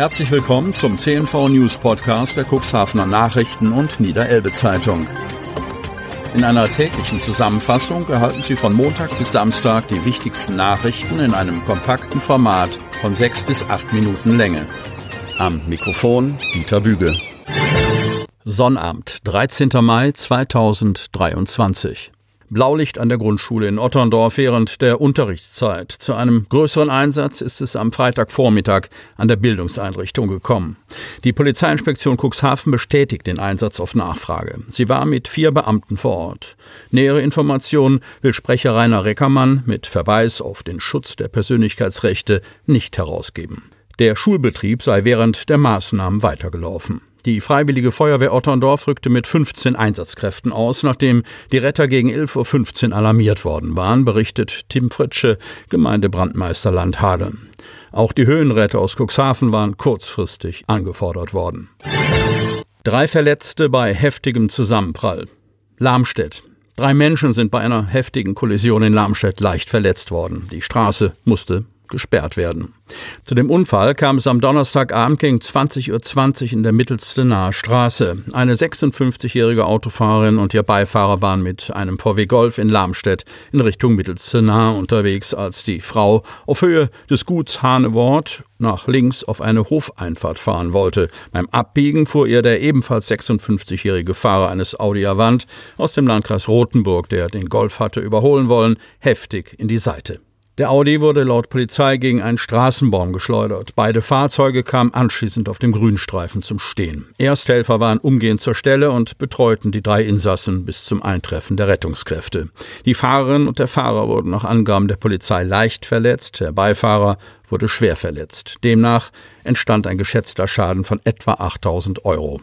Herzlich willkommen zum CNV News Podcast der Cuxhavener Nachrichten und Niederelbe Zeitung. In einer täglichen Zusammenfassung erhalten Sie von Montag bis Samstag die wichtigsten Nachrichten in einem kompakten Format von sechs bis acht Minuten Länge. Am Mikrofon Dieter Büge. Sonnabend, 13. Mai 2023. Blaulicht an der Grundschule in Otterndorf während der Unterrichtszeit. Zu einem größeren Einsatz ist es am Freitagvormittag an der Bildungseinrichtung gekommen. Die Polizeiinspektion Cuxhaven bestätigt den Einsatz auf Nachfrage. Sie war mit vier Beamten vor Ort. Nähere Informationen will Sprecher Rainer Reckermann mit Verweis auf den Schutz der Persönlichkeitsrechte nicht herausgeben. Der Schulbetrieb sei während der Maßnahmen weitergelaufen. Die Freiwillige Feuerwehr Otterndorf rückte mit 15 Einsatzkräften aus, nachdem die Retter gegen 11.15 Uhr alarmiert worden waren, berichtet Tim Fritsche, Gemeindebrandmeister Landhade. Auch die Höhenretter aus Cuxhaven waren kurzfristig angefordert worden. Drei Verletzte bei heftigem Zusammenprall. Lamstedt. Drei Menschen sind bei einer heftigen Kollision in Lamstedt leicht verletzt worden. Die Straße musste gesperrt werden. Zu dem Unfall kam es am Donnerstagabend gegen 20.20 Uhr in der Mittelstenaer Straße. Eine 56-jährige Autofahrerin und ihr Beifahrer waren mit einem VW Golf in Lamstedt in Richtung Mittelstenaer unterwegs, als die Frau auf Höhe des Guts Hanewort nach links auf eine Hofeinfahrt fahren wollte. Beim Abbiegen fuhr ihr der ebenfalls 56-jährige Fahrer eines Audi Avant aus dem Landkreis Rothenburg, der den Golf hatte überholen wollen, heftig in die Seite. Der Audi wurde laut Polizei gegen einen Straßenbaum geschleudert. Beide Fahrzeuge kamen anschließend auf dem Grünstreifen zum Stehen. Ersthelfer waren umgehend zur Stelle und betreuten die drei Insassen bis zum Eintreffen der Rettungskräfte. Die Fahrerin und der Fahrer wurden nach Angaben der Polizei leicht verletzt, der Beifahrer wurde schwer verletzt. Demnach entstand ein geschätzter Schaden von etwa 8000 Euro.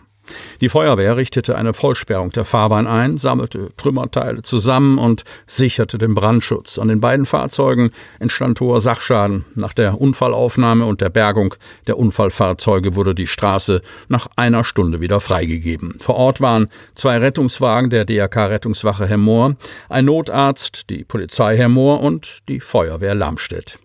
Die Feuerwehr richtete eine Vollsperrung der Fahrbahn ein, sammelte Trümmerteile zusammen und sicherte den Brandschutz. An den beiden Fahrzeugen entstand hoher Sachschaden. Nach der Unfallaufnahme und der Bergung der Unfallfahrzeuge wurde die Straße nach einer Stunde wieder freigegeben. Vor Ort waren zwei Rettungswagen der DRK Rettungswache Hemmoor, ein Notarzt, die Polizei Hemmoor und die Feuerwehr Lamstedt.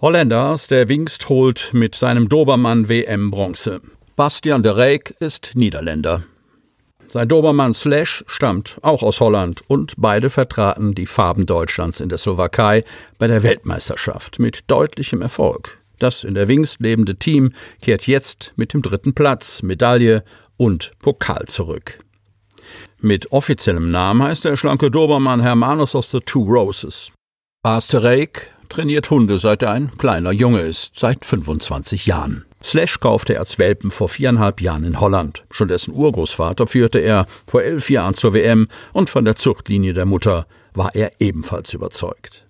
Holländers, der Wingst holt mit seinem Dobermann WM Bronze. Bastian de Reyck ist Niederländer. Sein Dobermann Slash stammt auch aus Holland und beide vertraten die Farben Deutschlands in der Slowakei bei der Weltmeisterschaft mit deutlichem Erfolg. Das in der Wings lebende Team kehrt jetzt mit dem dritten Platz, Medaille und Pokal zurück. Mit offiziellem Namen heißt der schlanke Dobermann Hermanus aus the Two Roses. Reyck trainiert Hunde, seit er ein kleiner Junge ist, seit 25 Jahren. Slash kaufte er als Welpen vor viereinhalb Jahren in Holland. Schon dessen Urgroßvater führte er vor elf Jahren zur WM und von der Zuchtlinie der Mutter war er ebenfalls überzeugt.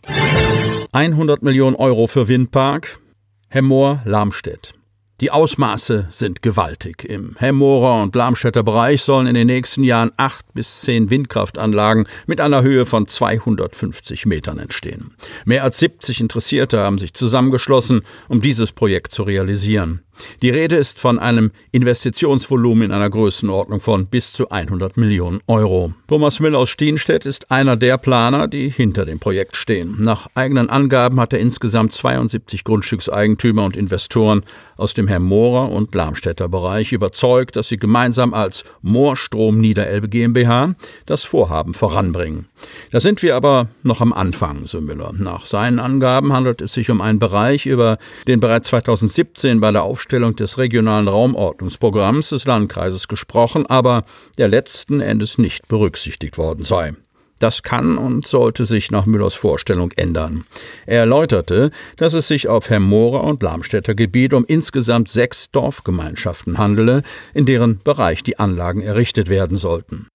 100 Millionen Euro für Windpark, Hemmoor Lamstedt. Die Ausmaße sind gewaltig. Im Hemmorer und Lamstädter Bereich sollen in den nächsten Jahren acht bis zehn Windkraftanlagen mit einer Höhe von 250 Metern entstehen. Mehr als 70 Interessierte haben sich zusammengeschlossen, um dieses Projekt zu realisieren. Die Rede ist von einem Investitionsvolumen in einer Größenordnung von bis zu 100 Millionen Euro. Thomas Müller aus Stienstedt ist einer der Planer, die hinter dem Projekt stehen. Nach eigenen Angaben hat er insgesamt 72 Grundstückseigentümer und Investoren aus dem Hermorer und Lamstädter Bereich überzeugt, dass sie gemeinsam als Moorstrom Niederelbe GmbH das Vorhaben voranbringen. Da sind wir aber noch am Anfang, so Müller. Nach seinen Angaben handelt es sich um einen Bereich, über den bereits 2017 bei der Aufstellung des regionalen Raumordnungsprogramms des Landkreises gesprochen, aber der letzten Endes nicht berücksichtigt worden sei. Das kann und sollte sich nach Müllers Vorstellung ändern. Er erläuterte, dass es sich auf Hermorer und Lamstädter Gebiet um insgesamt sechs Dorfgemeinschaften handele, in deren Bereich die Anlagen errichtet werden sollten.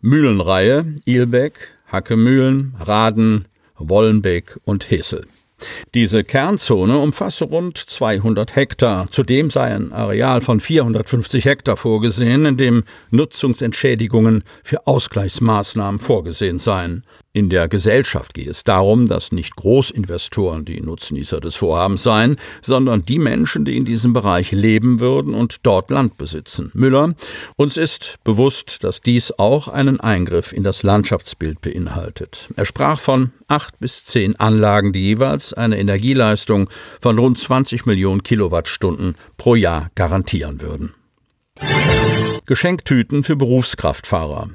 Mühlenreihe, Ilbeck, Hackemühlen, Raden, Wollenbeck und Hesel. Diese Kernzone umfasse rund 200 Hektar. Zudem sei ein Areal von 450 Hektar vorgesehen, in dem Nutzungsentschädigungen für Ausgleichsmaßnahmen vorgesehen seien. In der Gesellschaft gehe es darum, dass nicht Großinvestoren die Nutznießer des Vorhabens seien, sondern die Menschen, die in diesem Bereich leben würden und dort Land besitzen. Müller, uns ist bewusst, dass dies auch einen Eingriff in das Landschaftsbild beinhaltet. Er sprach von acht bis zehn Anlagen, die jeweils eine Energieleistung von rund 20 Millionen Kilowattstunden pro Jahr garantieren würden. Geschenktüten für Berufskraftfahrer.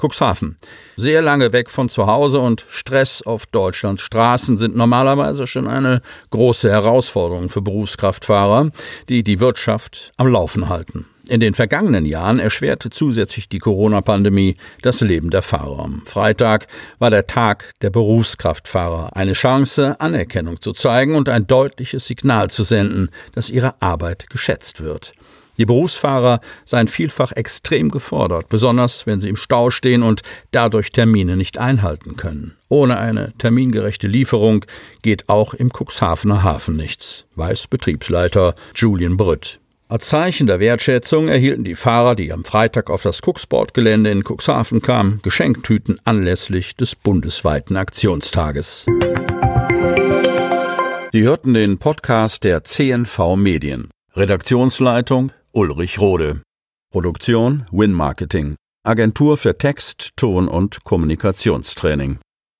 Cuxhaven. Sehr lange weg von zu Hause und Stress auf Deutschlands Straßen sind normalerweise schon eine große Herausforderung für Berufskraftfahrer, die die Wirtschaft am Laufen halten. In den vergangenen Jahren erschwerte zusätzlich die Corona-Pandemie das Leben der Fahrer. Freitag war der Tag der Berufskraftfahrer, eine Chance, Anerkennung zu zeigen und ein deutliches Signal zu senden, dass ihre Arbeit geschätzt wird. Die Berufsfahrer seien vielfach extrem gefordert, besonders wenn sie im Stau stehen und dadurch Termine nicht einhalten können. Ohne eine termingerechte Lieferung geht auch im Cuxhavener Hafen nichts, weiß Betriebsleiter Julian Brütt. Als Zeichen der Wertschätzung erhielten die Fahrer, die am Freitag auf das Cuxport-Gelände in Cuxhaven kamen, Geschenktüten anlässlich des bundesweiten Aktionstages. Sie hörten den Podcast der CNV Medien. Redaktionsleitung Ulrich Rode. Produktion Win Marketing. Agentur für Text, Ton und Kommunikationstraining.